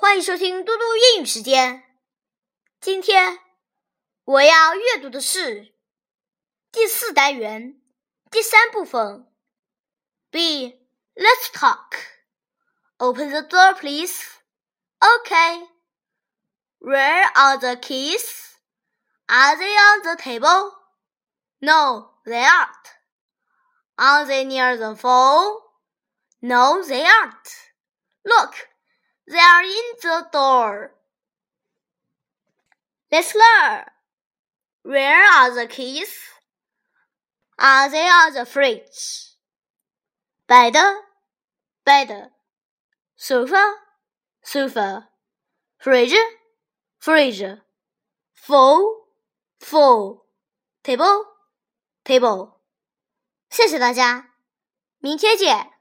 欢迎收听嘟嘟英语时间。今天我要阅读的是第四单元第三部分。B. Let's talk. Open the door, please. Okay. Where are the keys? Are they on the table? No, they aren't. Are they near the phone? No, they aren't. Look, they are in the door. Let's learn. Where are the keys? Are they on the fridge? Bed, bed. Sofa, sofa. Fridge, fridge. Phone, phone. Table, table. 谢谢大家，明天见。